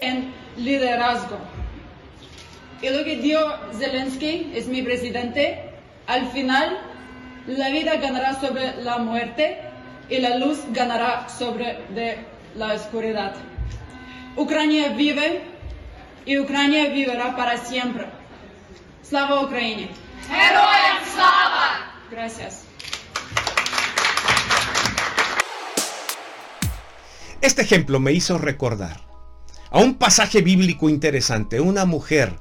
en liderazgo. Y lo que dio Zelensky, es mi presidente, al final la vida ganará sobre la muerte y la luz ganará sobre de la oscuridad. Ucrania vive y Ucrania vivirá para siempre. Slava Ukraini! Героям слава! Gracias. Este ejemplo me hizo recordar a un pasaje bíblico interesante. Una mujer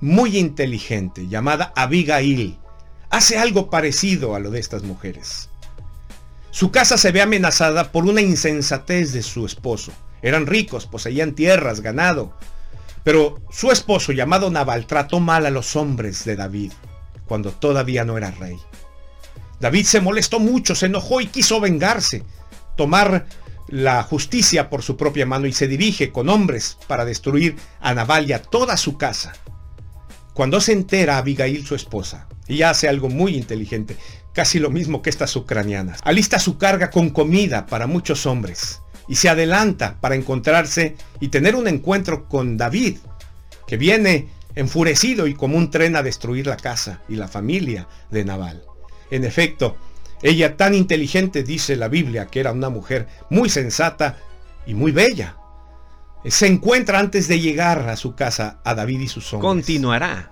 muy inteligente llamada Abigail hace algo parecido a lo de estas mujeres. Su casa se ve amenazada por una insensatez de su esposo. Eran ricos, poseían tierras, ganado. Pero su esposo, llamado Nabal, trató mal a los hombres de David, cuando todavía no era rey. David se molestó mucho, se enojó y quiso vengarse, tomar la justicia por su propia mano y se dirige con hombres para destruir a Nabal y a toda su casa. Cuando se entera Abigail, su esposa, ella hace algo muy inteligente, casi lo mismo que estas ucranianas. Alista su carga con comida para muchos hombres y se adelanta para encontrarse y tener un encuentro con David, que viene enfurecido y como un tren a destruir la casa y la familia de Nabal. En efecto, ella tan inteligente dice la Biblia que era una mujer muy sensata y muy bella. Se encuentra antes de llegar a su casa a David y sus hombres. Continuará.